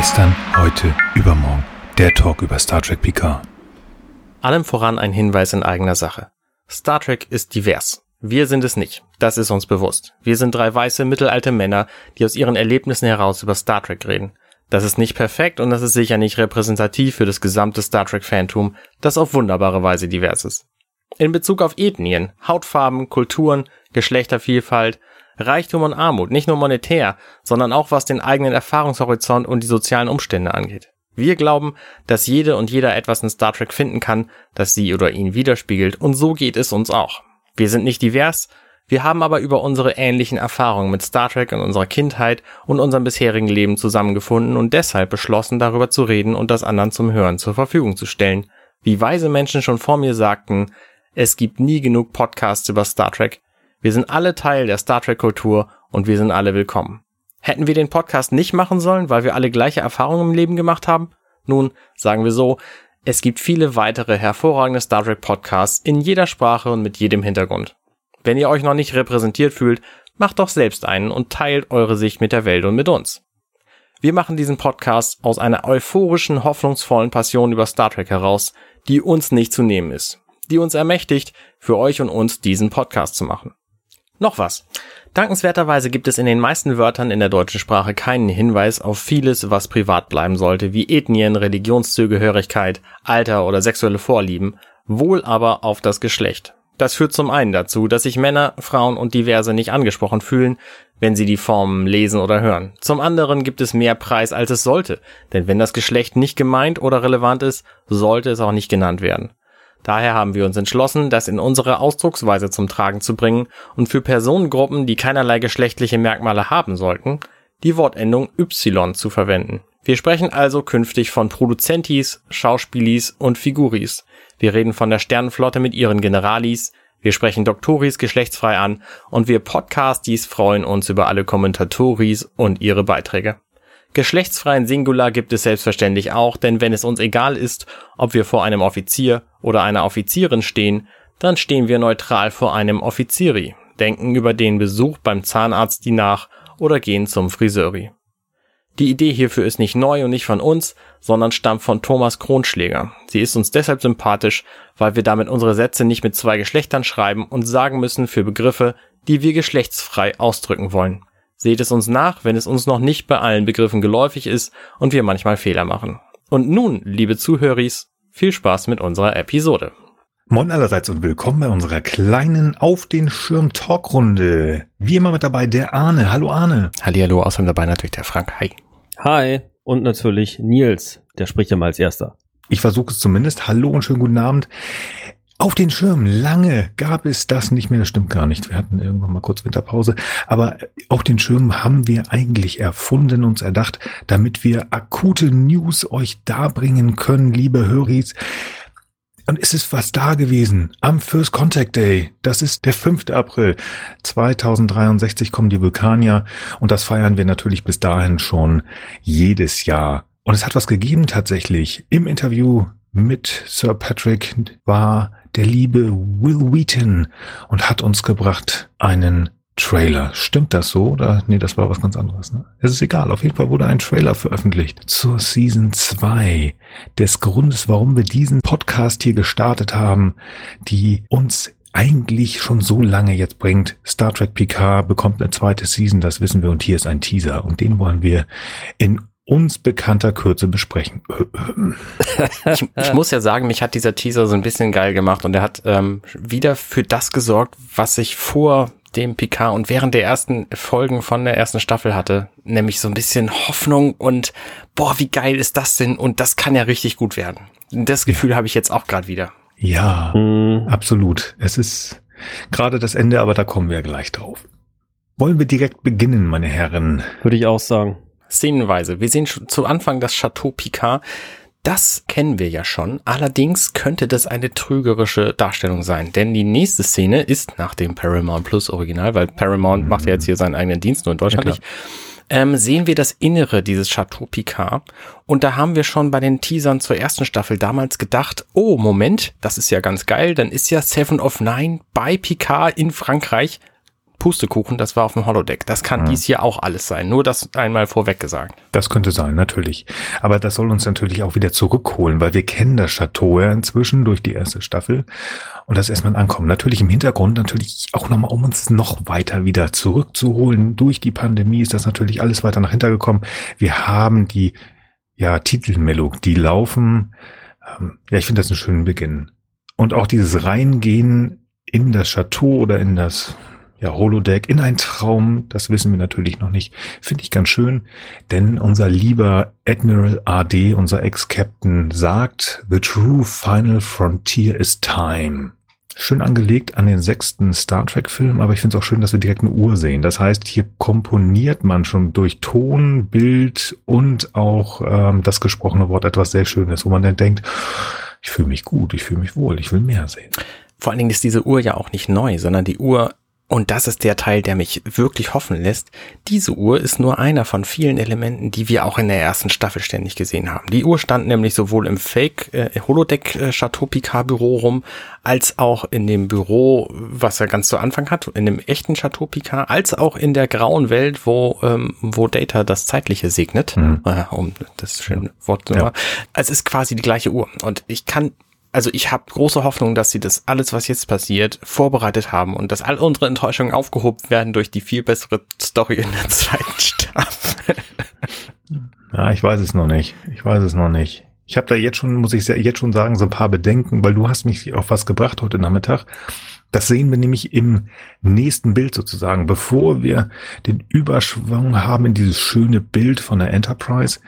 Gestern, heute, übermorgen. Der Talk über Star Trek Picard. Allem voran ein Hinweis in eigener Sache. Star Trek ist divers. Wir sind es nicht. Das ist uns bewusst. Wir sind drei weiße, mittelalte Männer, die aus ihren Erlebnissen heraus über Star Trek reden. Das ist nicht perfekt und das ist sicher nicht repräsentativ für das gesamte Star Trek-Fantum, das auf wunderbare Weise divers ist. In Bezug auf Ethnien, Hautfarben, Kulturen, Geschlechtervielfalt, Reichtum und Armut, nicht nur monetär, sondern auch was den eigenen Erfahrungshorizont und die sozialen Umstände angeht. Wir glauben, dass jede und jeder etwas in Star Trek finden kann, das sie oder ihn widerspiegelt und so geht es uns auch. Wir sind nicht divers, wir haben aber über unsere ähnlichen Erfahrungen mit Star Trek in unserer Kindheit und unserem bisherigen Leben zusammengefunden und deshalb beschlossen, darüber zu reden und das anderen zum Hören zur Verfügung zu stellen. Wie weise Menschen schon vor mir sagten, es gibt nie genug Podcasts über Star Trek. Wir sind alle Teil der Star Trek Kultur und wir sind alle willkommen. Hätten wir den Podcast nicht machen sollen, weil wir alle gleiche Erfahrungen im Leben gemacht haben? Nun, sagen wir so, es gibt viele weitere hervorragende Star Trek Podcasts in jeder Sprache und mit jedem Hintergrund. Wenn ihr euch noch nicht repräsentiert fühlt, macht doch selbst einen und teilt eure Sicht mit der Welt und mit uns. Wir machen diesen Podcast aus einer euphorischen, hoffnungsvollen Passion über Star Trek heraus, die uns nicht zu nehmen ist, die uns ermächtigt, für euch und uns diesen Podcast zu machen. Noch was. Dankenswerterweise gibt es in den meisten Wörtern in der deutschen Sprache keinen Hinweis auf vieles, was privat bleiben sollte, wie Ethnien, Religionszugehörigkeit, Alter oder sexuelle Vorlieben, wohl aber auf das Geschlecht. Das führt zum einen dazu, dass sich Männer, Frauen und Diverse nicht angesprochen fühlen, wenn sie die Formen lesen oder hören. Zum anderen gibt es mehr Preis, als es sollte, denn wenn das Geschlecht nicht gemeint oder relevant ist, sollte es auch nicht genannt werden. Daher haben wir uns entschlossen, das in unsere Ausdrucksweise zum Tragen zu bringen und für Personengruppen, die keinerlei geschlechtliche Merkmale haben sollten, die Wortendung Y zu verwenden. Wir sprechen also künftig von Produzentis, Schauspielis und Figuris. Wir reden von der Sternenflotte mit ihren Generalis, wir sprechen Doktoris geschlechtsfrei an und wir Podcastis freuen uns über alle Kommentatoris und ihre Beiträge. Geschlechtsfreien Singular gibt es selbstverständlich auch, denn wenn es uns egal ist, ob wir vor einem Offizier oder einer Offizierin stehen, dann stehen wir neutral vor einem Offizieri, denken über den Besuch beim Zahnarzt die nach oder gehen zum Friseuri. Die Idee hierfür ist nicht neu und nicht von uns, sondern stammt von Thomas Kronschläger. Sie ist uns deshalb sympathisch, weil wir damit unsere Sätze nicht mit zwei Geschlechtern schreiben und sagen müssen für Begriffe, die wir geschlechtsfrei ausdrücken wollen. Seht es uns nach, wenn es uns noch nicht bei allen Begriffen geläufig ist und wir manchmal Fehler machen. Und nun, liebe Zuhöris, viel Spaß mit unserer Episode. Moin allerseits und willkommen bei unserer kleinen Auf den Schirm Talkrunde. Wie immer mit dabei der Arne. Hallo Arne. Hallihallo, außerdem dabei natürlich der Frank. Hi. Hi. Und natürlich Nils. Der spricht ja mal als erster. Ich versuche es zumindest. Hallo und schönen guten Abend. Auf den Schirm, lange gab es das nicht mehr, das stimmt gar nicht. Wir hatten irgendwann mal kurz Winterpause. Aber auf den Schirm haben wir eigentlich erfunden, uns erdacht, damit wir akute News euch darbringen können, liebe Höris. Und es ist was da gewesen am First Contact Day. Das ist der 5. April 2063 kommen die Vulkanier und das feiern wir natürlich bis dahin schon jedes Jahr. Und es hat was gegeben tatsächlich. Im Interview mit Sir Patrick war der liebe Will Wheaton und hat uns gebracht einen Trailer. Stimmt das so? Oder nee, das war was ganz anderes. Ne? Es ist egal. Auf jeden Fall wurde ein Trailer veröffentlicht zur Season 2 des Grundes, warum wir diesen Podcast hier gestartet haben, die uns eigentlich schon so lange jetzt bringt. Star Trek Picard bekommt eine zweite Season, das wissen wir und hier ist ein Teaser und den wollen wir in uns bekannter Kürze besprechen. ich, ich, muss ja sagen, mich hat dieser Teaser so ein bisschen geil gemacht und er hat ähm, wieder für das gesorgt, was ich vor dem Picard und während der ersten Folgen von der ersten Staffel hatte, nämlich so ein bisschen Hoffnung und boah, wie geil ist das denn und das kann ja richtig gut werden. Das Gefühl habe ich jetzt auch gerade wieder. Ja, mhm. absolut. Es ist gerade das Ende, aber da kommen wir gleich drauf. Wollen wir direkt beginnen, meine Herren? Würde ich auch sagen szenenweise. Wir sehen zu Anfang das Chateau Picard. Das kennen wir ja schon. Allerdings könnte das eine trügerische Darstellung sein, denn die nächste Szene ist nach dem Paramount Plus Original, weil Paramount macht ja jetzt hier seinen eigenen Dienst nur in Deutschland ja, nicht. Ähm, sehen wir das Innere dieses Chateau Picard. Und da haben wir schon bei den Teasern zur ersten Staffel damals gedacht, oh, Moment, das ist ja ganz geil, dann ist ja Seven of Nine bei Picard in Frankreich Pustekuchen, das war auf dem Holodeck. Das kann Mhm. dies hier auch alles sein. Nur das einmal vorweg gesagt. Das könnte sein, natürlich. Aber das soll uns natürlich auch wieder zurückholen, weil wir kennen das Chateau ja inzwischen durch die erste Staffel. Und das erstmal ankommen. Natürlich im Hintergrund, natürlich auch nochmal, um uns noch weiter wieder zurückzuholen. Durch die Pandemie ist das natürlich alles weiter nach hinten gekommen. Wir haben die, ja, Titelmelodie laufen. Ähm, ja, ich finde das einen schönen Beginn. Und auch dieses Reingehen in das Chateau oder in das ja, Holodeck, in ein Traum, das wissen wir natürlich noch nicht, finde ich ganz schön, denn unser lieber Admiral AD, unser Ex-Captain, sagt, The true final frontier is time. Schön angelegt an den sechsten Star Trek-Film, aber ich finde es auch schön, dass wir direkt eine Uhr sehen. Das heißt, hier komponiert man schon durch Ton, Bild und auch ähm, das gesprochene Wort etwas sehr Schönes, wo man dann denkt, ich fühle mich gut, ich fühle mich wohl, ich will mehr sehen. Vor allen Dingen ist diese Uhr ja auch nicht neu, sondern die Uhr, und das ist der Teil, der mich wirklich hoffen lässt, diese Uhr ist nur einer von vielen Elementen, die wir auch in der ersten Staffel ständig gesehen haben. Die Uhr stand nämlich sowohl im Fake äh, Holodeck äh, Chateau Picard Büro rum, als auch in dem Büro, was er ganz zu Anfang hat, in dem echten Chateau Picard, als auch in der grauen Welt, wo, ähm, wo Data das Zeitliche segnet, Mhm. äh, um das schöne Wort zu Ja. machen. Es ist quasi die gleiche Uhr. Und ich kann also ich habe große Hoffnung, dass sie das alles, was jetzt passiert, vorbereitet haben und dass all unsere Enttäuschungen aufgehoben werden durch die viel bessere Story in der zweiten Staffel. Ja, ich weiß es noch nicht. Ich weiß es noch nicht. Ich habe da jetzt schon, muss ich jetzt schon sagen, so ein paar Bedenken, weil du hast mich auf was gebracht heute Nachmittag. Das sehen wir nämlich im nächsten Bild sozusagen. Bevor wir den Überschwung haben in dieses schöne Bild von der Enterprise,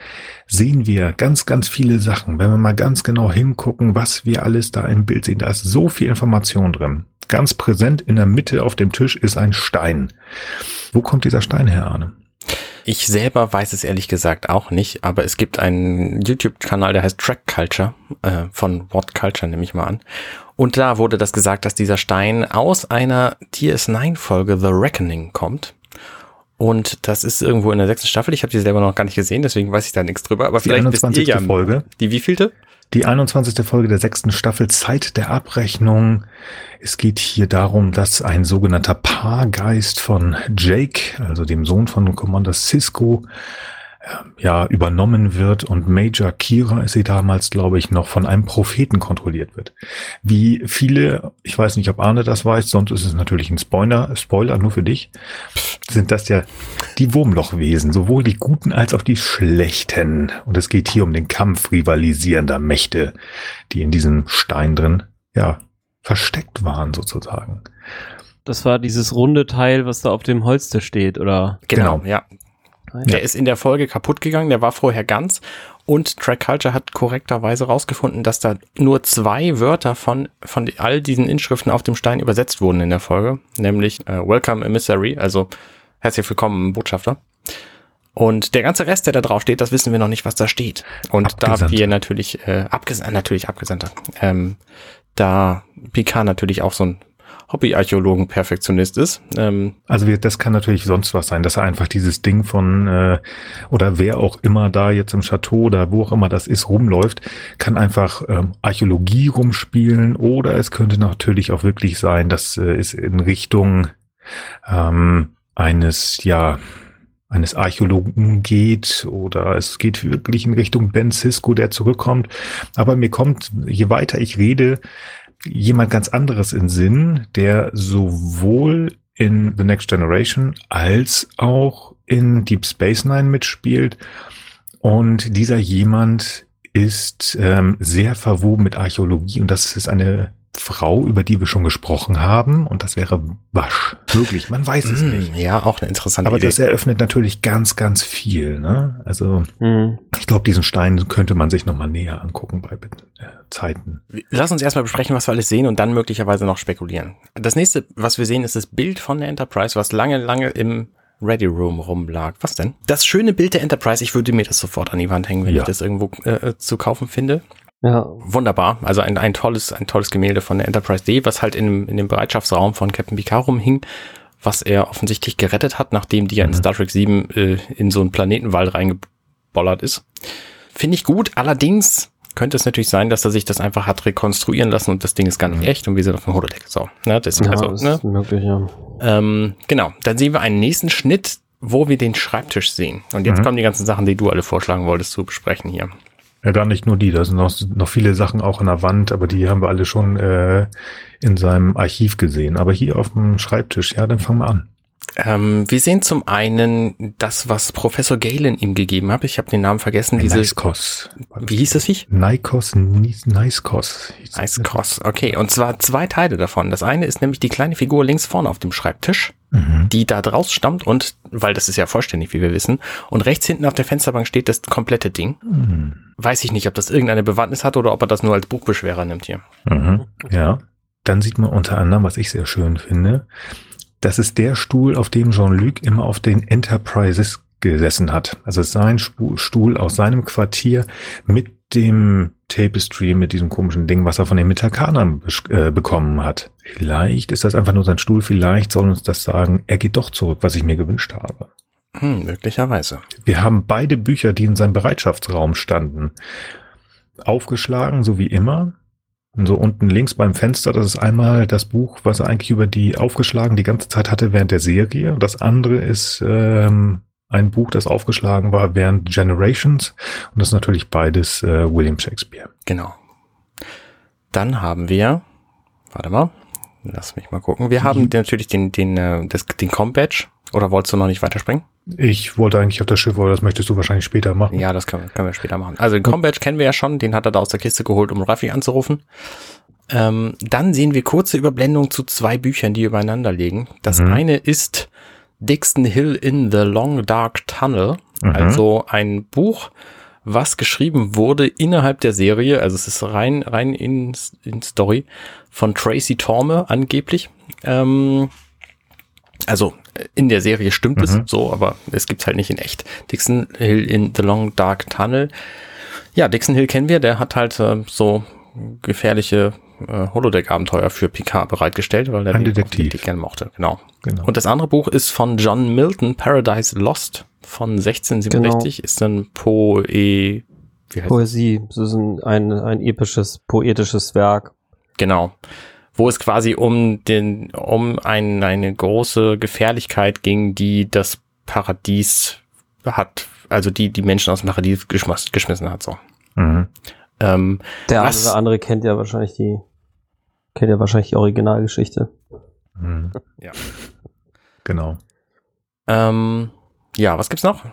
sehen wir ganz, ganz viele Sachen. Wenn wir mal ganz genau hingucken, was wir alles da im Bild sehen, da ist so viel Information drin. Ganz präsent in der Mitte auf dem Tisch ist ein Stein. Wo kommt dieser Stein her, Arne? Ich selber weiß es ehrlich gesagt auch nicht, aber es gibt einen YouTube-Kanal, der heißt Track Culture, äh, von What Culture nehme ich mal an. Und da wurde das gesagt, dass dieser Stein aus einer TS9-Folge The Reckoning kommt. Und das ist irgendwo in der sechsten Staffel. Ich habe die selber noch gar nicht gesehen, deswegen weiß ich da nichts drüber. Aber Die vielleicht wisst ihr 21. ja Folge. Die wievielte? Die 21. Folge der sechsten Staffel Zeit der Abrechnung. Es geht hier darum, dass ein sogenannter Paargeist von Jake, also dem Sohn von Commander Cisco, ja, übernommen wird und Major Kira ist sie damals, glaube ich, noch von einem Propheten kontrolliert wird. Wie viele, ich weiß nicht, ob Arne das weiß, sonst ist es natürlich ein Spoiler, Spoiler nur für dich, sind das ja die Wurmlochwesen, sowohl die guten als auch die schlechten. Und es geht hier um den Kampf rivalisierender Mächte, die in diesem Stein drin, ja, versteckt waren sozusagen. Das war dieses runde Teil, was da auf dem Holztisch steht, oder? Genau, Genau. ja. Ja. Der ist in der Folge kaputt gegangen, der war vorher ganz. Und Track Culture hat korrekterweise rausgefunden, dass da nur zwei Wörter von, von all diesen Inschriften auf dem Stein übersetzt wurden in der Folge. Nämlich äh, Welcome Emissary, also herzlich willkommen Botschafter. Und der ganze Rest, der da drauf steht, das wissen wir noch nicht, was da steht. Und da Abgesandter. wir natürlich, äh, abges natürlich Abgesandter, ähm, da Picard natürlich auch so ein Hobby-Archäologen-Perfektionist ist, ähm, Also wir, das kann natürlich sonst was sein, dass er einfach dieses Ding von äh, oder wer auch immer da jetzt im Chateau oder wo auch immer das ist rumläuft, kann einfach ähm, Archäologie rumspielen oder es könnte natürlich auch wirklich sein, dass äh, es in Richtung ähm, eines ja eines Archäologen geht oder es geht wirklich in Richtung Ben Cisco, der zurückkommt. Aber mir kommt, je weiter ich rede, jemand ganz anderes in Sinn, der sowohl in The Next Generation als auch in Deep Space Nine mitspielt. Und dieser jemand ist ähm, sehr verwoben mit Archäologie und das ist eine Frau, über die wir schon gesprochen haben und das wäre Wasch. Wirklich, man weiß es mm, nicht. ja, auch eine interessante Aber Idee. das eröffnet natürlich ganz, ganz viel. Ne? Also Hm. ich glaube, diesen Stein könnte man sich nochmal näher angucken bei äh, Zeiten. Lass uns erstmal besprechen, was wir alles sehen und dann möglicherweise noch spekulieren. Das nächste, was wir sehen, ist das Bild von der Enterprise, was lange, lange im Ready Room rumlag. Was denn? Das schöne Bild der Enterprise, ich würde mir das sofort an die Wand hängen, wenn Ja. ich das irgendwo äh, zu kaufen finde. Ja. Wunderbar. Also ein, ein tolles, ein tolles Gemälde von der Enterprise D, was halt in, dem- in dem Bereitschaftsraum von Captain Picard rumhing, was er offensichtlich gerettet hat, nachdem die ja in Mhm. Star Trek 7 äh, in so einen Planetenwald reingebollert ist. Finde ich gut. Allerdings könnte es natürlich sein, dass er sich das einfach hat rekonstruieren lassen und das Ding ist gar nicht echt und wir sind auf dem Holodeck. So, ne, das ist Ja, also, ne? ist möglich, ja. Ähm, genau, dann sehen wir einen nächsten Schnitt, wo wir den Schreibtisch sehen. Und jetzt Mhm. kommen die ganzen Sachen, die du alle vorschlagen wolltest zu besprechen hier. Ja, gar nicht nur die, da sind noch, noch viele Sachen auch an der Wand, aber die haben wir alle schon äh, in seinem Archiv gesehen. Aber hier auf dem Schreibtisch, ja, dann fangen wir an. Ähm, wir sehen zum einen das, was Professor Galen ihm gegeben hat. Ich habe den Namen vergessen. Diese, Nikos. wie hieß das Viech? Nikos, Niskos. Cross. Okay, und zwar zwei Teile davon. Das eine ist nämlich die kleine Figur links vorne auf dem Schreibtisch, Mhm. die da draus stammt und, weil das ist ja vollständig, wie wir wissen, und rechts hinten auf der Fensterbank steht das komplette Ding. Mhm. Weiß ich nicht, ob das irgendeine Bewandtnis hat oder ob er das nur als Buchbeschwerer nimmt hier. Mhm. Ja. Dann sieht man unter anderem, was ich sehr schön finde, das ist der Stuhl, auf dem Jean-Luc immer auf den Enterprises gesessen hat. Also sein Stuhl aus seinem Quartier mit dem Tapestry, mit diesem komischen Ding, was er von den Metakanern besch- äh, bekommen hat. Vielleicht ist das einfach nur sein Stuhl, vielleicht soll uns das sagen, er geht doch zurück, was ich mir gewünscht habe. Hm, möglicherweise. Wir haben beide Bücher, die in seinem Bereitschaftsraum standen, aufgeschlagen, so wie immer. Und so unten links beim Fenster, das ist einmal das Buch, was er eigentlich über die aufgeschlagen die ganze Zeit hatte während der Serie. Und das andere ist ähm, ein Buch, das aufgeschlagen war während Generations. Und das ist natürlich beides äh, William Shakespeare. Genau. Dann haben wir, warte mal, lass mich mal gucken. Wir haben natürlich den, den, äh, das, den Com-Badge. Oder wolltest du noch nicht weiterspringen? Ich wollte eigentlich auf das Schiff, aber das möchtest du wahrscheinlich später machen. Ja, das können, wir- können wir später machen. Also den Com-Badge kennen wir ja schon, den hat er da aus der Kiste geholt, um Raffi anzurufen. Ähm, dann sehen wir kurze Überblendung zu zwei Büchern, die übereinander liegen. Das Mhm. eine ist Dixon Hill in the Long Dark Tunnel, Mhm. also ein Buch, was geschrieben wurde innerhalb der Serie, also es ist rein, rein in, in Story von Tracy Torme angeblich. Ähm, also äh, in der Serie stimmt es Mhm. so, aber es gibt's halt nicht in echt. Dixon Hill in the Long Dark Tunnel. Ja, Dixon Hill kennen wir, der hat halt äh, so gefährliche äh, Holodeck-Abenteuer für Picard bereitgestellt, weil er offensichtlich gerne mochte. Genau. Genau. Und das andere Buch ist von John Milton, Paradise Lost von 1667. Genau. Ist ein Poe, wie heißt Poesie, das ist ein, ein, ein episches, poetisches Werk. Genau. Wo es quasi um den, um ein, eine große Gefährlichkeit ging, die das Paradies hat, also die die Menschen aus dem Paradies geschmiss, geschmissen hat, so. Mhm. Ähm, Der eine Was? oder andere kennt ja wahrscheinlich die, kennt ja wahrscheinlich die Originalgeschichte. Mhm. Ja. Genau. ähm, ja, was gibt's noch?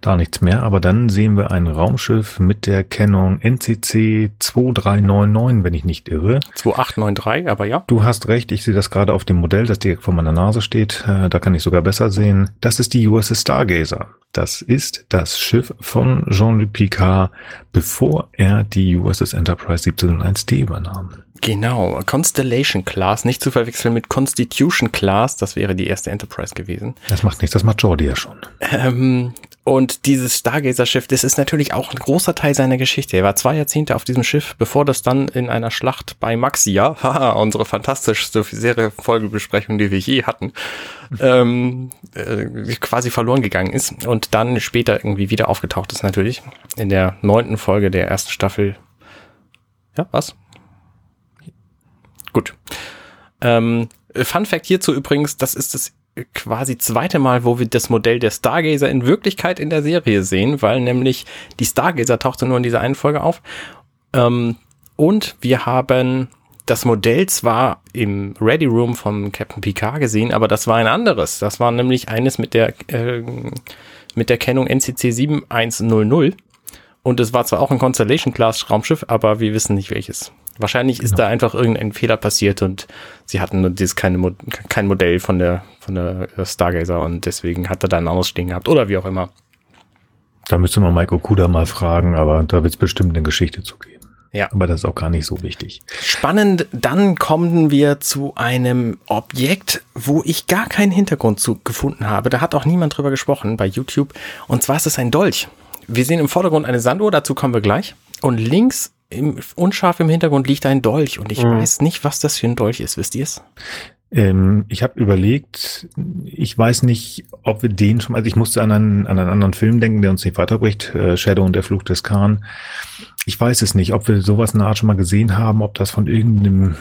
Da nichts mehr, aber dann sehen wir ein Raumschiff mit der Kennung NCC 2399, wenn ich nicht irre. 2893, aber ja. Du hast recht, ich sehe das gerade auf dem Modell, das direkt vor meiner Nase steht. Äh, Da kann ich sogar besser sehen. Das ist die USS Stargazer. Das ist das Schiff von Jean-Luc Picard, bevor er die USS Enterprise 1701D übernahm. Genau, Constellation Class, nicht zu verwechseln mit Constitution Class, das wäre die erste Enterprise gewesen. Das macht nichts, das macht Jordi ja schon. Ähm, und dieses Stargazer-Schiff, das ist natürlich auch ein großer Teil seiner Geschichte. Er war zwei Jahrzehnte auf diesem Schiff, bevor das dann in einer Schlacht bei Maxia, haha, unsere fantastischste Serie-Folgebesprechung, die wir je hatten, ähm, äh, quasi verloren gegangen ist und dann später irgendwie wieder aufgetaucht ist natürlich. In der neunten Folge der ersten Staffel. Ja, was? Gut. Ähm, Fun Fact hierzu übrigens, das ist das quasi zweite Mal, wo wir das Modell der Stargazer in Wirklichkeit in der Serie sehen, weil nämlich die Stargazer tauchte nur in dieser einen Folge auf. Ähm, und wir haben das Modell zwar im Ready Room vom Captain Picard gesehen, aber das war ein anderes. Das war nämlich eines mit der, äh, mit der Kennung NCC 7100. Und es war zwar auch ein Constellation Class Raumschiff, aber wir wissen nicht welches. Wahrscheinlich ist da einfach irgendein Fehler passiert und sie hatten dieses keine kein Modell von der von der Stargazer und deswegen hat er da ein anderes stehen gehabt oder wie auch immer. Da müsste man Mike Okuda mal fragen, aber da wird es bestimmt eine Geschichte zu geben. Ja. Aber das ist auch gar nicht so wichtig. Spannend, dann kommen wir zu einem Objekt, wo ich gar keinen Hintergrund zu gefunden habe. Da hat auch niemand drüber gesprochen bei YouTube. Und zwar ist es ein Dolch. Wir sehen im Vordergrund eine Sanduhr, dazu kommen wir gleich. Und links im, unscharf im Hintergrund liegt ein Dolch und ich Mhm. weiß nicht, was das für ein Dolch ist. Wisst ihr es? Ähm, ich habe überlegt, ich weiß nicht, ob wir den schon, also ich musste an einen, an einen anderen Film denken, der uns nicht weiterbricht, äh, Shadow und der Fluch des Khan. Ich weiß es nicht, ob wir sowas in der Art schon mal gesehen haben, ob das von irgendeinem,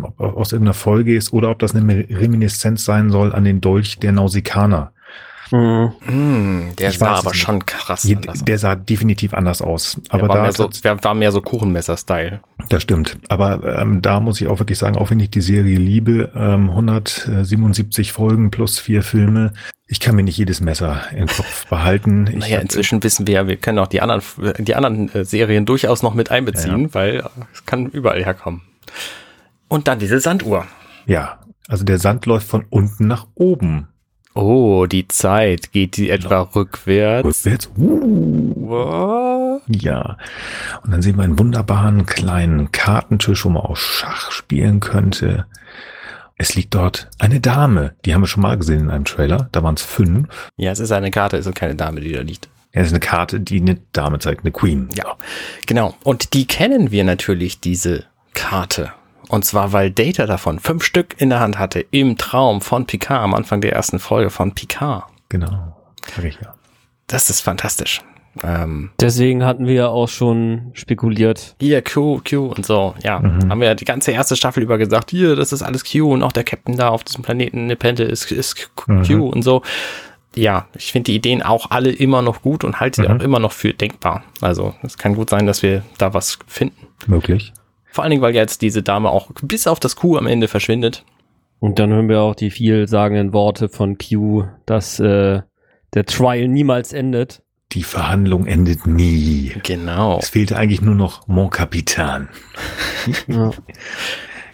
ob aus irgendeiner Folge ist oder ob das eine Reminiszenz sein soll an den Dolch der Nausikaner. Mhm. Mm, der Ich sah aber schon krass Je- anders Der sah definitiv anders aus. Aber war, da, mehr so, war mehr so Kuchenmesser-Style. das stimmt. Aber ähm, da muss ich auch wirklich sagen, auch wenn ich die Serie liebe, ähm, 177 Folgen plus vier Filme, ich kann mir nicht jedes Messer im Kopf behalten. Ich Naja, hab- inzwischen wissen wir ja, wir können auch die anderen, die anderen äh, Serien durchaus noch mit einbeziehen, weil äh, es kann überall herkommen. Und dann diese Sanduhr. Ja, also der Sand läuft von unten nach oben. Oh, die Zeit. Geht die etwa rückwärts? Rückwärts. Uh, ja. Und dann sehen wir einen wunderbaren kleinen Kartentisch, wo man auch Schach spielen könnte. Es liegt dort eine Dame. Die haben wir schon mal gesehen in einem Trailer. Da waren es fünf. Ja, es ist eine Karte, es ist keine Dame, die da liegt. Das ist eine Karte, die eine Dame zeigt, eine Queen. Ja, genau. Und die kennen wir natürlich, diese Karte. Und zwar, weil Data davon fünf Stück in der Hand hatte im Traum von Picard am Anfang der ersten Folge von Picard. Genau. Sag ich ja. Das ist fantastisch. Ähm, Deswegen hatten wir ja auch schon spekuliert. hier Q, Q und so. Ja, Mhm. haben wir ja die ganze erste Staffel über gesagt, hier, das ist alles Q und auch der Captain da auf diesem Planeten Nepente ist, ist Q Mhm. und so. Ja, ich finde die Ideen auch alle immer noch gut und halte sie Mhm. auch immer noch für denkbar. Also es kann gut sein, dass wir da was finden. Möglich. Vor allen Dingen, weil jetzt diese Dame auch bis auf das Q am Ende verschwindet. Und dann hören wir auch die vielsagenden Worte von Q, dass äh, der Trial niemals endet. Die Verhandlung endet nie. Genau. Es fehlte eigentlich nur noch Mon Capitan. Ja.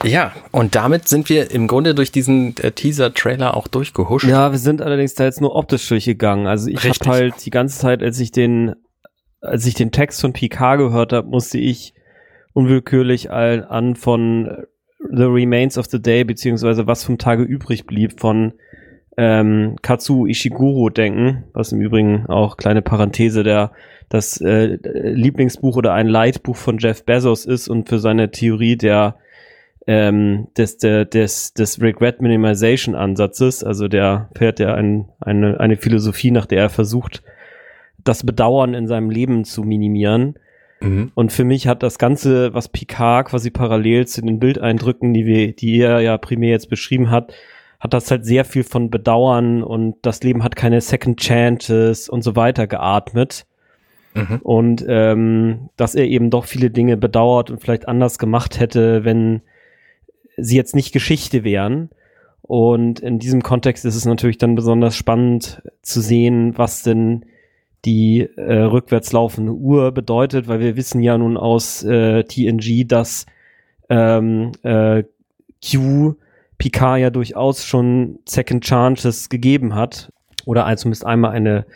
Ja, und damit sind wir im Grunde durch diesen äh, Teaser-Trailer auch durchgehuscht. ja, wir sind allerdings da jetzt nur optisch durchgegangen. Also ich habe halt die ganze Zeit, als ich den, als ich den Text von Picard gehört habe, musste ich unwillkürlich all- an von The Remains of the Day beziehungsweise was vom Tage übrig blieb von ähm, Katsu Ishiguro denken, was im Übrigen auch kleine Parenthese der das äh, Lieblingsbuch oder ein Leitbuch von Jeff Bezos ist und für seine Theorie der ähm, des, des, des Regret Minimization Ansatzes, also der fährt ja ein, eine, eine Philosophie, nach der er versucht, das Bedauern in seinem Leben zu minimieren. Mhm. Und für mich hat das Ganze, was Picard quasi parallel zu den Bildeindrücken, die wir, die er ja primär jetzt beschrieben hat, hat das halt sehr viel von Bedauern und das Leben hat keine Second Chances und so weiter geatmet. Mhm. Und ähm, dass er eben doch viele Dinge bedauert und vielleicht anders gemacht hätte, wenn sie jetzt nicht Geschichte wären. Und in diesem Kontext ist es natürlich dann besonders spannend zu sehen, was denn die äh, rückwärts laufende Uhr bedeutet, weil wir wissen ja nun aus äh, TNG, dass ähm, äh, Q Picard ja durchaus schon Second Chances gegeben hat. Oder ein- zumindest einmal eine,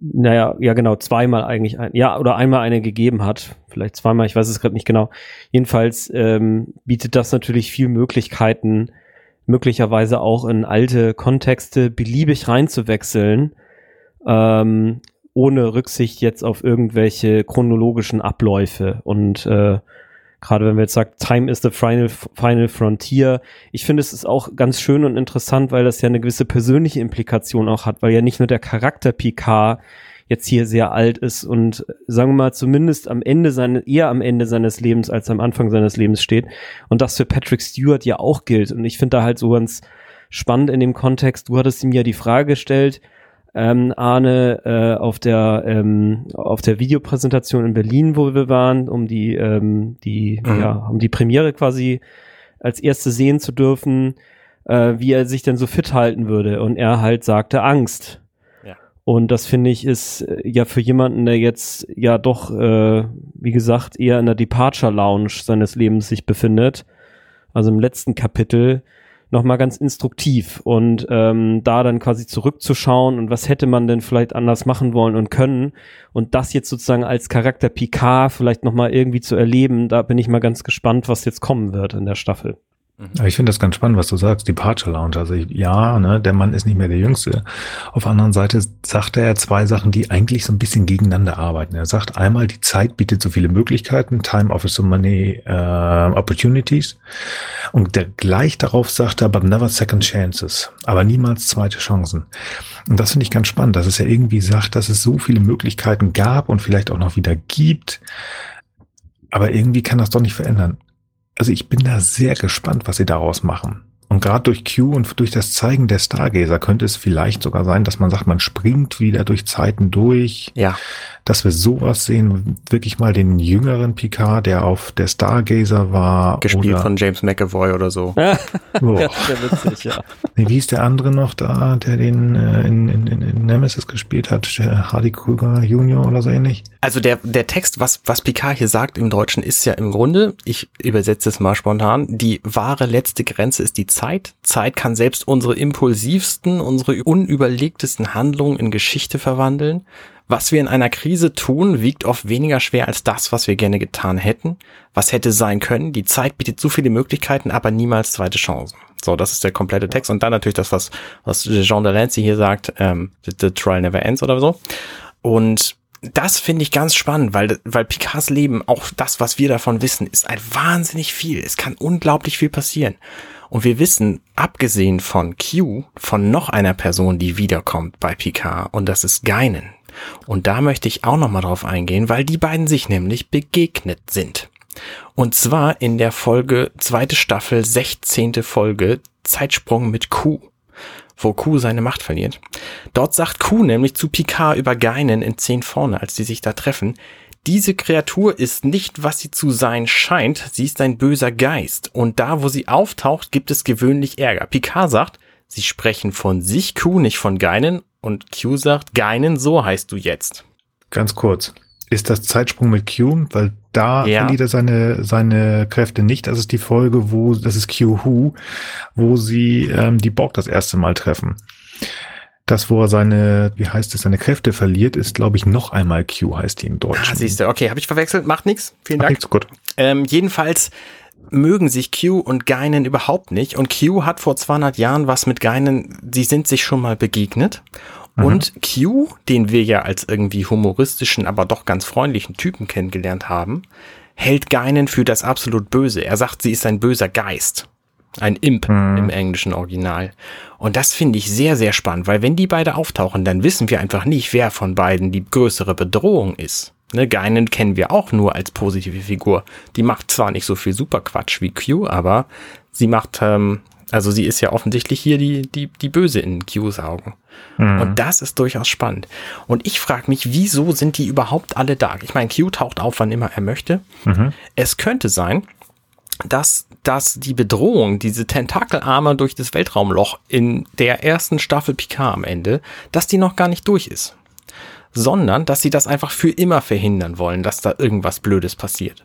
naja, ja genau, zweimal eigentlich, ein, ja, oder einmal eine gegeben hat. Vielleicht zweimal, ich weiß es gerade nicht genau. Jedenfalls ähm, bietet das natürlich viel Möglichkeiten, möglicherweise auch in alte Kontexte beliebig reinzuwechseln, ähm, ohne Rücksicht jetzt auf irgendwelche chronologischen Abläufe. Und äh, gerade wenn wir jetzt sagt, Time is the final, final frontier, ich finde, es ist auch ganz schön und interessant, weil das ja eine gewisse persönliche Implikation auch hat, weil ja nicht nur der Charakter Picard jetzt hier sehr alt ist und sagen wir mal zumindest am Ende seines, eher am Ende seines Lebens als am Anfang seines Lebens steht. Und das für Patrick Stewart ja auch gilt. Und ich finde da halt so ganz spannend in dem Kontext, du hattest ihm ja die Frage gestellt, ähm, Arne, äh, auf der ähm, auf der Videopräsentation in Berlin, wo wir waren, um die ähm, die Mhm. ja um die Premiere quasi als erste sehen zu dürfen, äh, wie er sich denn so fit halten würde und er halt sagte Angst. Ja. Und das finde ich ist äh, ja für jemanden, der jetzt ja doch, äh, wie gesagt, eher in der Departure Lounge seines Lebens sich befindet, also im letzten Kapitel, nochmal ganz instruktiv und ähm, da dann quasi zurückzuschauen und was hätte man denn vielleicht anders machen wollen und können und das jetzt sozusagen als Charakter Picard vielleicht nochmal irgendwie zu erleben, da bin ich mal ganz gespannt, was jetzt kommen wird in der Staffel. Aber ich finde das ganz spannend, was du sagst, Departure Lounge. Also ich, ja, ne, der Mann ist nicht mehr der Jüngste. Auf der anderen Seite sagt er zwei Sachen, die eigentlich so ein bisschen gegeneinander arbeiten. Er sagt einmal, die Zeit bietet so viele Möglichkeiten, Time offers so many uh, opportunities. Und der, gleich darauf sagt er, but never second chances. Aber niemals zweite Chancen. Und das finde ich ganz spannend, dass es ja irgendwie sagt, dass es so viele Möglichkeiten gab und vielleicht auch noch wieder gibt. Aber irgendwie kann das doch nicht verändern also ich bin da sehr gespannt, was sie daraus machen. Und gerade durch Q und durch das Zeigen der Stargazer könnte es vielleicht sogar sein, dass man sagt, man springt wieder durch Zeiten durch. Ja dass wir sowas sehen, wirklich mal den jüngeren Picard, der auf der Stargazer war. Gespielt oder, von James McAvoy oder so. oh. ja, witzig, ja. Nee, wie ist der andere noch da, der den äh, in, in, in Nemesis gespielt hat? Hardy Krüger Junior oder so ähnlich? Also der, der Text, was, was Picard hier sagt im Deutschen, ist ja im Grunde, ich übersetze es mal spontan, die wahre letzte Grenze ist die Zeit. Zeit kann selbst unsere impulsivsten, unsere unüberlegtesten Handlungen in Geschichte verwandeln. Was wir in einer Krise tun, wiegt oft weniger schwer als das, was wir gerne getan hätten. Was hätte sein können? Die Zeit bietet so viele Möglichkeiten, aber niemals zweite Chancen. So, das ist der komplette Text. Und dann natürlich das, was, was Jean Delancey hier sagt, ähm, the, the Trial Never Ends oder so. Und das finde ich ganz spannend, weil, weil Picards Leben, auch das, was wir davon wissen, ist ein wahnsinnig viel. Es kann unglaublich viel passieren. Und wir wissen, abgesehen von Q, von noch einer Person, die wiederkommt bei Picard, und das ist Geinen. Und da möchte ich auch nochmal drauf eingehen, weil die beiden sich nämlich begegnet sind. Und zwar in der Folge, zweite Staffel, 16. Folge, Zeitsprung mit Q, wo Q seine Macht verliert. Dort sagt Q nämlich zu Picard über Geinen in 10 vorne, als die sich da treffen, diese Kreatur ist nicht, was sie zu sein scheint, sie ist ein böser Geist. Und da, wo sie auftaucht, gibt es gewöhnlich Ärger. Picard sagt, sie sprechen von sich Q, nicht von Geinen, und Q sagt, Geinen, so heißt du jetzt. Ganz kurz. Ist das Zeitsprung mit Q? Weil da ja. verliert er seine, seine Kräfte nicht. Das ist die Folge, wo, das ist Q Who, wo sie ähm, die Borg das erste Mal treffen. Das, wo er seine, wie heißt es, seine Kräfte verliert, ist, glaube ich, noch einmal Q, heißt die im Deutschen. Ah, siehst du, okay, habe ich verwechselt, macht nichts. Vielen Dank. Macht nix, gut. Ähm, jedenfalls mögen sich Q und Geinen überhaupt nicht. Und Q hat vor 200 Jahren was mit Geinen, sie sind sich schon mal begegnet. Mhm. Und Q, den wir ja als irgendwie humoristischen, aber doch ganz freundlichen Typen kennengelernt haben, hält Geinen für das absolut Böse. Er sagt, sie ist ein böser Geist. Ein Imp mhm. im englischen Original. Und das finde ich sehr, sehr spannend, weil wenn die beide auftauchen, dann wissen wir einfach nicht, wer von beiden die größere Bedrohung ist. Ne, Geinen kennen wir auch nur als positive Figur. Die macht zwar nicht so viel Superquatsch wie Q, aber sie macht, ähm, also sie ist ja offensichtlich hier die, die, die Böse in Qs Augen. Mhm. Und das ist durchaus spannend. Und ich frage mich, wieso sind die überhaupt alle da? Ich meine, Q taucht auf, wann immer er möchte. Mhm. Es könnte sein, dass, dass die Bedrohung, diese Tentakelarme durch das Weltraumloch in der ersten Staffel Picard am Ende, dass die noch gar nicht durch ist sondern dass sie das einfach für immer verhindern wollen, dass da irgendwas Blödes passiert.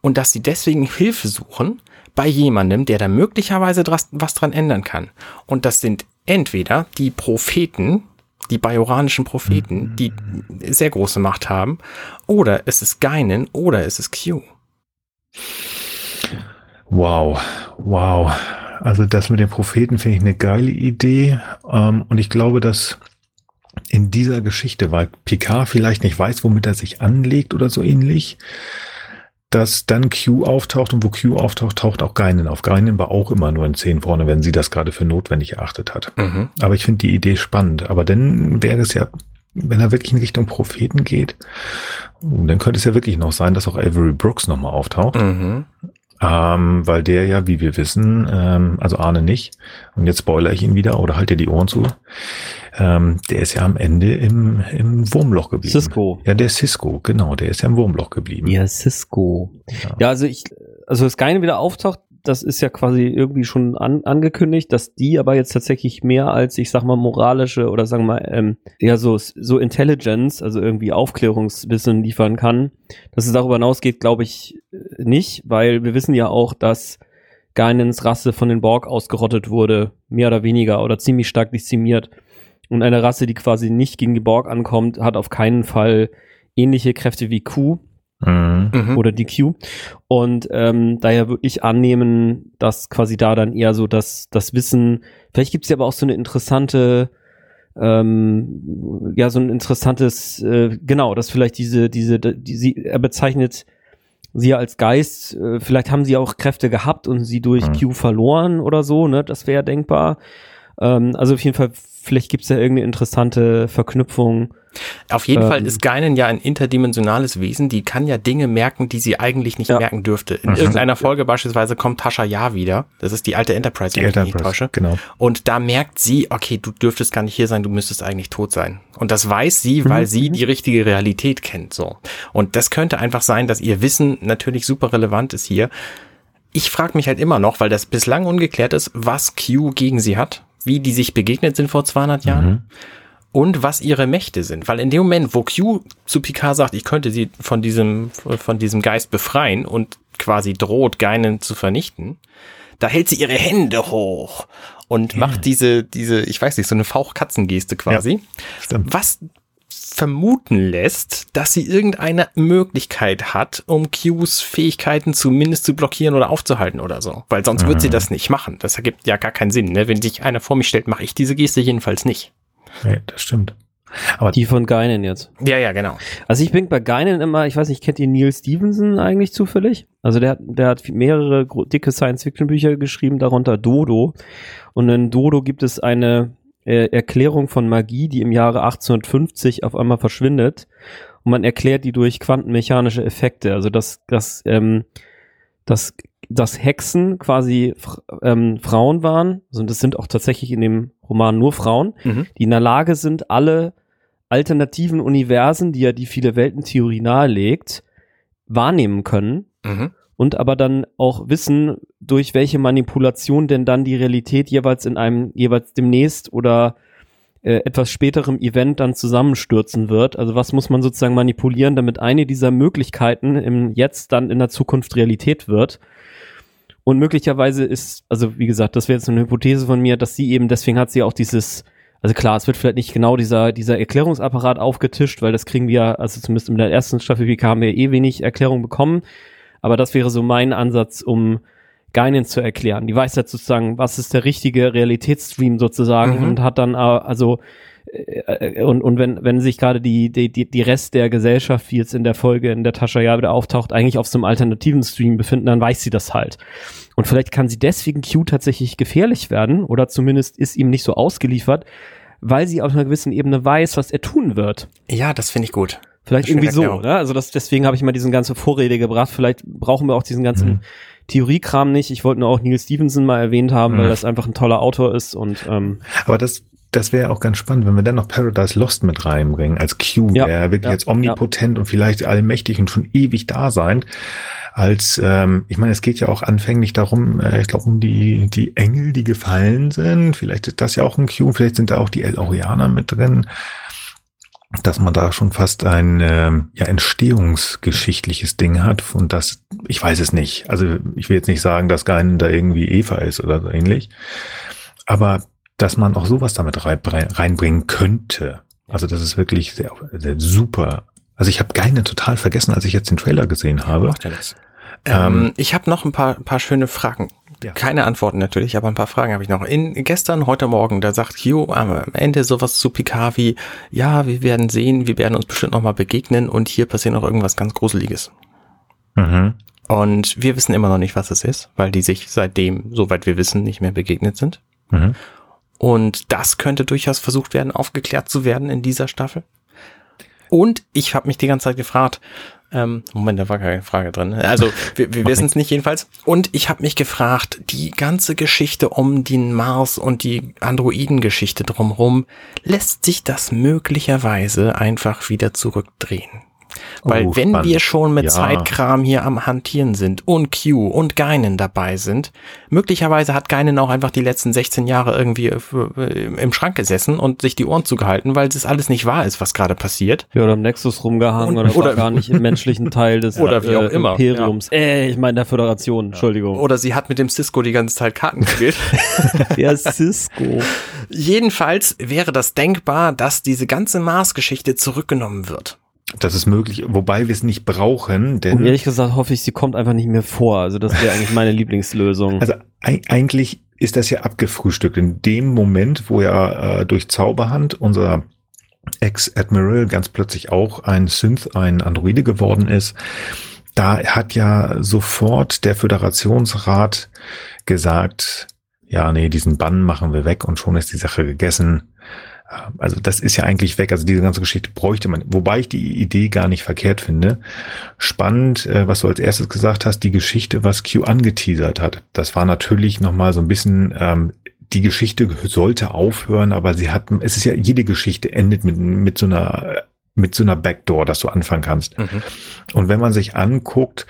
Und dass sie deswegen Hilfe suchen bei jemandem, der da möglicherweise was dran ändern kann. Und das sind entweder die Propheten, die bajoranischen Propheten, die sehr große Macht haben, oder es ist Geinen oder es ist Q. Wow, wow. Also das mit den Propheten finde ich eine geile Idee. Ähm, und ich glaube, dass in dieser Geschichte, weil Picard vielleicht nicht weiß, womit er sich anlegt oder so ähnlich, dass dann Q auftaucht und wo Q auftaucht, taucht auch Geinen auf. Geinen war auch immer nur in 10 vorne, wenn sie das gerade für notwendig erachtet hat. Mhm. Aber ich finde die Idee spannend. Aber dann wäre es ja, wenn er wirklich in Richtung Propheten geht, dann könnte es ja wirklich noch sein, dass auch Avery Brooks nochmal auftaucht. Mhm. Ähm, weil der ja, wie wir wissen, ähm, also Arne nicht, und jetzt spoiler ich ihn wieder oder halt dir die Ohren zu, ähm, der ist ja am Ende im, im Wurmloch geblieben. Cisco. Ja, der Cisco, genau, der ist ja im Wurmloch geblieben. Ja, Cisco. Ja, ja also ich, also das Geine wieder auftaucht, das ist ja quasi irgendwie schon an, angekündigt, dass die aber jetzt tatsächlich mehr als, ich sag mal, moralische oder sagen wir mal, ähm, ja, so, so Intelligence, also irgendwie Aufklärungswissen liefern kann. Dass es darüber hinausgeht, glaube ich äh, nicht, weil wir wissen ja auch, dass Geinens Rasse von den Borg ausgerottet wurde, mehr oder weniger oder ziemlich stark dezimiert. Und eine Rasse, die quasi nicht gegen die Borg ankommt, hat auf keinen Fall ähnliche Kräfte wie Q. Mhm. Mhm. oder die Q. Und ähm, daher würde ich annehmen, dass quasi da dann eher so das, das Wissen, vielleicht gibt es ja aber auch so eine interessante, ähm, ja, so ein interessantes, äh, genau, dass vielleicht diese, diese, die, sie, er bezeichnet sie als Geist, äh, vielleicht haben sie auch Kräfte gehabt und sie durch Mhm. Q verloren oder so, ne? Das wäre denkbar. Ähm, also auf jeden Fall, vielleicht gibt es ja irgendeine interessante Verknüpfung. Auf jeden Ähm. Fall ist Geinen ja ein interdimensionales Wesen, die kann ja Dinge merken, die sie eigentlich nicht Ja. merken dürfte. In Mhm. irgendeiner Folge beispielsweise kommt Tascha Ja wieder. Das ist die alte Enterprise, Die nicht Enterprise, täusche. genau. Und da merkt sie, okay, du dürftest gar nicht hier sein, du müsstest eigentlich tot sein. Und das weiß sie, weil Mhm, sie mhm. die richtige Realität kennt, so. Und das könnte einfach sein, dass ihr Wissen natürlich super relevant ist hier. Ich frage mich halt immer noch, weil das bislang ungeklärt ist, was Q gegen sie hat, wie die sich begegnet sind vor 200 Jahren Mhm. und was ihre Mächte sind. Weil in dem Moment, wo Q zu Picard sagt, ich könnte sie von diesem, von diesem Geist befreien und quasi droht, Geinen zu vernichten, da hält sie ihre Hände hoch und Ja. macht diese, diese, ich weiß nicht, so eine Fauchkatzengeste quasi. Stimmt. Was vermuten lässt, dass sie irgendeine Möglichkeit hat, um Qs Fähigkeiten zumindest zu blockieren oder aufzuhalten oder so. Weil sonst wird sie Mhm. das nicht machen. Das ergibt ja gar keinen Sinn. Ne? Wenn sich einer vor mich stellt, mache ich diese Geste jedenfalls nicht. Ja, das stimmt. Aber Die von Geinen jetzt. Ja, ja, genau. Also ich bin bei Geinen immer, ich weiß nicht, kennt ihr Neil Stevenson eigentlich zufällig? Also der, hat- der hat mehrere dicke Science-Fiction-Bücher geschrieben, darunter Dodo. Und in Dodo gibt es eine äh, Erklärung von Magie, die im Jahre 1850 auf einmal verschwindet. Und man erklärt die durch quantenmechanische Effekte. Also dass, dass, ähm, dass, dass Hexen quasi ähm, Frauen waren. Also das sind auch tatsächlich in dem Roman nur Frauen Mhm. die in der Lage sind, alle alternativen Universen, die ja die viele Welten-Theorie nahelegt, wahrnehmen können Mhm. Und aber dann auch wissen, durch welche Manipulation denn dann die Realität jeweils in einem jeweils demnächst oder äh, etwas späterem Event dann zusammenstürzen wird. Also was muss man sozusagen manipulieren, damit eine dieser Möglichkeiten im Jetzt dann in der Zukunft Realität wird. Und möglicherweise ist, also wie gesagt, das wäre jetzt eine Hypothese von mir, dass sie eben, deswegen hat sie auch dieses, also klar, es wird vielleicht nicht genau dieser, dieser Erklärungsapparat aufgetischt, weil das kriegen wir, also zumindest in der ersten Staffel PK haben wir eh wenig Erklärung bekommen. Aber das wäre so mein Ansatz, um Geinen zu erklären. Die weiß jetzt sozusagen, was ist der richtige Realitätsstream sozusagen Mhm. und hat dann äh, also äh, und, und wenn, wenn sich gerade die, die, die, die Rest der Gesellschaft, wie jetzt in der Folge in der Tascha ja wieder auftaucht, eigentlich auf so einem alternativen Stream befinden, dann weiß sie das halt. Und vielleicht kann sie deswegen Q tatsächlich gefährlich werden oder zumindest ist ihm nicht so ausgeliefert, weil sie auf einer gewissen Ebene weiß, was er tun wird. Ja, das finde ich gut. Vielleicht irgendwie so, Erklärung. ne? Also das, deswegen habe ich mal diesen ganzen Vorrede gebracht. Vielleicht brauchen wir auch diesen ganzen Mhm. Theoriekram nicht. Ich wollte nur auch Neil Stevenson mal erwähnt haben, Mhm. weil das einfach ein toller Autor ist und ähm, Aber das, das wäre auch ganz spannend, wenn wir dann noch Paradise Lost mit reinbringen, als Q, Ja, der wirklich ja, jetzt omnipotent und vielleicht allmächtig und schon ewig da sein. Als, ähm, ich meine, es geht ja auch anfänglich darum, äh, ich glaube, um die, die Engel, die gefallen sind. Vielleicht ist das ja auch ein Q, vielleicht sind da auch die El Orianer mit drin. Dass man da schon fast ein ähm, ja, entstehungsgeschichtliches Ding hat und das, ich weiß es nicht. Also ich will jetzt nicht sagen, dass Gein da irgendwie Eva ist oder so ähnlich. Aber dass man auch sowas damit rein- reinbringen könnte. Also das ist wirklich sehr, sehr super. Also ich habe Geine total vergessen, als ich jetzt den Trailer gesehen habe. Macht ja nichts. Ähm, Ähm, ich habe noch ein paar, paar schöne Fragen. Ja. Keine Antworten natürlich, aber ein paar Fragen habe ich noch. In, gestern, heute Morgen, da sagt Hugh am Ende sowas zu Picard wie, ja, wir werden sehen, wir werden uns bestimmt noch mal begegnen und hier passiert noch irgendwas ganz Gruseliges. Mhm. Und wir wissen immer noch nicht, was es ist, weil die sich seitdem, soweit wir wissen, nicht mehr begegnet sind. Mhm. Und das könnte durchaus versucht werden, aufgeklärt zu werden in dieser Staffel. Und ich habe mich die ganze Zeit gefragt, ähm, Moment, da war keine Frage drin. Also wir, wir wissen es nicht jedenfalls. Und ich habe mich gefragt, die ganze Geschichte um den Mars und die Androiden-Geschichte drumherum, lässt sich das möglicherweise einfach wieder zurückdrehen? Weil Oh, wenn spannend. wir schon mit Ja. Zeitkram hier am Hantieren sind und Q und Geinen dabei sind, möglicherweise hat Geinen auch einfach die letzten 16 Jahre irgendwie äh, im Schrank gesessen und sich die Ohren zugehalten, weil es alles nicht wahr ist, was gerade passiert. ja, oder am Nexus rumgehangen Und- oder, oder- gar nicht im menschlichen Teil des Oder wie auch äh, immer, Imperiums. Äh, ich meine der Föderation, Entschuldigung. Oder sie hat mit dem Cisco die ganze Zeit Karten gespielt. Der Cisco. Jedenfalls wäre das denkbar, dass diese ganze Mars-Geschichte zurückgenommen wird. Das ist möglich, wobei wir es nicht brauchen, denn. Und ehrlich gesagt hoffe ich, sie kommt einfach nicht mehr vor. Also das wäre eigentlich meine Lieblingslösung. Also eigentlich ist das ja abgefrühstückt. In dem Moment, wo ja äh, durch Zauberhand unser Ex-Admiral ganz plötzlich auch ein Synth, ein Androide geworden ist, da hat ja sofort der Föderationsrat gesagt, ja, nee, diesen Bann machen wir weg und schon ist die Sache gegessen. Also das ist ja eigentlich weg. Also diese ganze Geschichte bräuchte man. Wobei ich die Idee gar nicht verkehrt finde. Spannend, äh, was du als erstes gesagt hast, die Geschichte, was Q angeteasert hat. Das war natürlich nochmal so ein bisschen, ähm, die Geschichte sollte aufhören, aber sie hat, es ist ja, jede Geschichte endet mit, mit so einer mit so einer Backdoor, dass du anfangen kannst. Mhm. Und wenn man sich anguckt,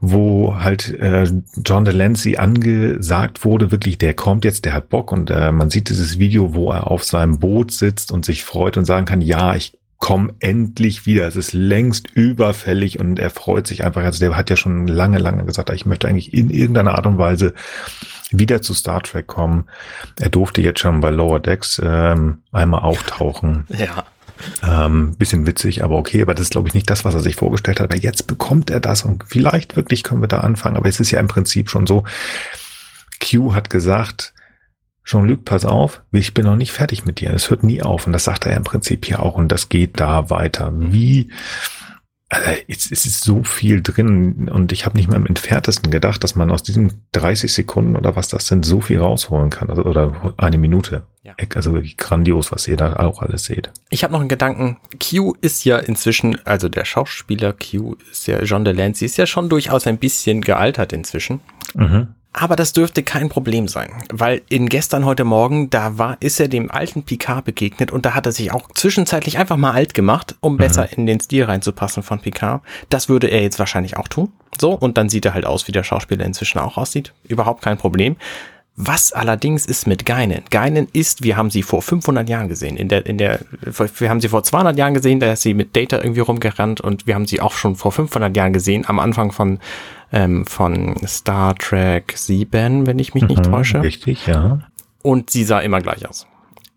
wo halt äh, John Delancey angesagt wurde, wirklich, der kommt jetzt, der hat Bock und äh, man sieht dieses Video, wo er auf seinem Boot sitzt und sich freut und sagen kann, ja, ich komme endlich wieder. Es ist längst überfällig und er freut sich einfach. Also der hat ja schon lange, lange gesagt, ich möchte eigentlich in irgendeiner Art und Weise wieder zu Star Trek kommen. Er durfte jetzt schon bei Lower Decks ähm, einmal auftauchen. Ja. Ähm, bisschen witzig, aber okay, aber das ist, glaube ich, nicht das, was er sich vorgestellt hat. Aber jetzt bekommt er das und vielleicht wirklich können wir da anfangen. Aber es ist ja im Prinzip schon so, Q hat gesagt, Jean-Luc, pass auf, ich bin noch nicht fertig mit dir. Es hört nie auf. Und das sagt er im Prinzip hier auch. Und das geht da weiter. Wie also es, es ist so viel drin und ich habe nicht mal im entferntesten gedacht, dass man aus diesen 30 Sekunden oder was das sind, so viel rausholen kann. Also, oder eine Minute. Ja. Also wirklich grandios, was ihr da auch alles seht. Ich habe noch einen Gedanken. Q ist ja inzwischen, also der Schauspieler Q ist ja John Delancey, ist ja schon durchaus ein bisschen gealtert inzwischen. Mhm. Aber das dürfte kein Problem sein, weil in gestern heute Morgen, da war, ist er dem alten Picard begegnet und da hat er sich auch zwischenzeitlich einfach mal alt gemacht, um mhm. besser in den Stil reinzupassen von Picard. Das würde er jetzt wahrscheinlich auch tun. So, und dann sieht er halt aus, wie der Schauspieler inzwischen auch aussieht. Überhaupt kein Problem. Was allerdings ist mit Geinen? Geinen ist, wir haben sie vor 500 Jahren gesehen. In der, in der, wir haben sie vor 200 Jahren gesehen, da ist sie mit Data irgendwie rumgerannt und wir haben sie auch schon vor 500 Jahren gesehen, am Anfang von ähm, von Star Trek 7, wenn ich mich nicht mhm, täusche. Richtig, ja. Und sie sah immer gleich aus.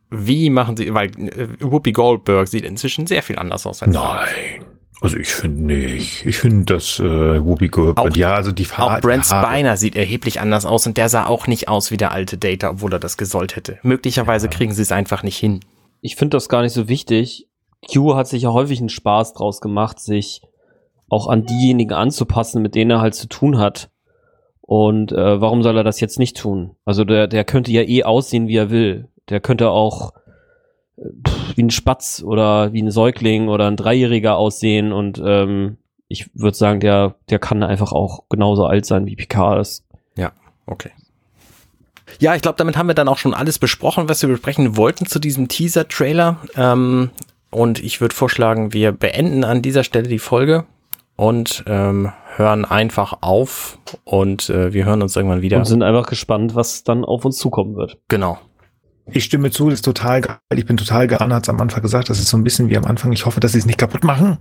Wie machen sie, weil äh, Whoopi Goldberg sieht inzwischen sehr viel anders aus als Nein. Also ich finde nicht. Ich finde, dass äh, Whoopi Goldberg, ja, also die Farbe. Auch Brent Spiner sieht erheblich anders aus und der sah auch nicht aus wie der alte Data, obwohl er das gesollt hätte. Möglicherweise ja. kriegen sie es einfach nicht hin. Ich finde das gar nicht so wichtig. Q hat sich ja häufig einen Spaß draus gemacht, sich auch an diejenigen anzupassen, mit denen er halt zu tun hat. Und äh, warum soll er das jetzt nicht tun? Also der, der könnte ja eh aussehen, wie er will. Der könnte auch äh, wie ein Spatz oder wie ein Säugling oder ein Dreijähriger aussehen. Und ähm, ich würde sagen, der, der kann einfach auch genauso alt sein, wie Picard ist. Ja, okay. Ja, ich glaube, damit haben wir dann auch schon alles besprochen, was wir besprechen wollten zu diesem Teaser-Trailer. Ähm, und ich würde vorschlagen, wir beenden an dieser Stelle die Folge und ähm, hören einfach auf und äh, wir hören uns irgendwann wieder. Und sind einfach gespannt, was dann auf uns zukommen wird. Genau. Ich stimme zu, das ist total geil. Ich bin total geil, hat es am Anfang gesagt. Das ist so ein bisschen wie am Anfang. Ich hoffe, dass sie es nicht kaputt machen.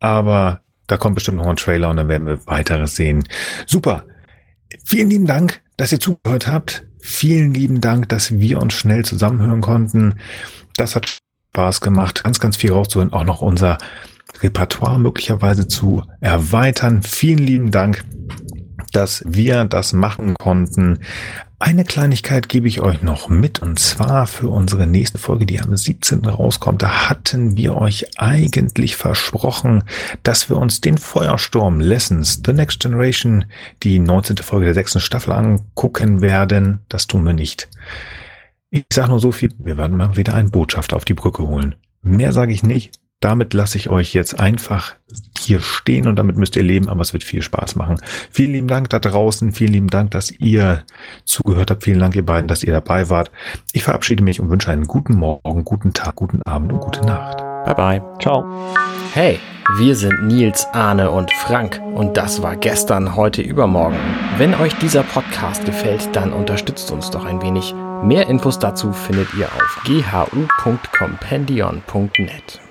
Aber da kommt bestimmt noch ein Trailer und dann werden wir weiteres sehen. Super. Vielen lieben Dank, dass ihr zugehört habt. Vielen lieben Dank, dass wir uns schnell zusammenhören konnten. Das hat Spaß gemacht, ganz, ganz viel rauszuhören. Auch noch unser Repertoire möglicherweise zu erweitern. Vielen lieben Dank, dass wir das machen konnten. Eine Kleinigkeit gebe ich euch noch mit und zwar für unsere nächste Folge, die am 17. rauskommt. Da hatten wir euch eigentlich versprochen, dass wir uns den Feuersturm Lessons The Next Generation, die 19. Folge der sechsten Staffel angucken werden. Das tun wir nicht. Ich sage nur so viel, wir werden mal wieder einen Botschafter auf die Brücke holen. Mehr sage ich nicht damit lasse ich euch jetzt einfach hier stehen und damit müsst ihr leben, aber es wird viel Spaß machen. Vielen lieben Dank da draußen, vielen lieben Dank, dass ihr zugehört habt, vielen Dank ihr beiden, dass ihr dabei wart. Ich verabschiede mich und wünsche einen guten Morgen, guten Tag, guten Abend und gute Nacht. Bye bye. Ciao. Hey, wir sind Nils, Arne und Frank und das war gestern, heute, übermorgen. Wenn euch dieser Podcast gefällt, dann unterstützt uns doch ein wenig. Mehr Infos dazu findet ihr auf ghu.compendion.net.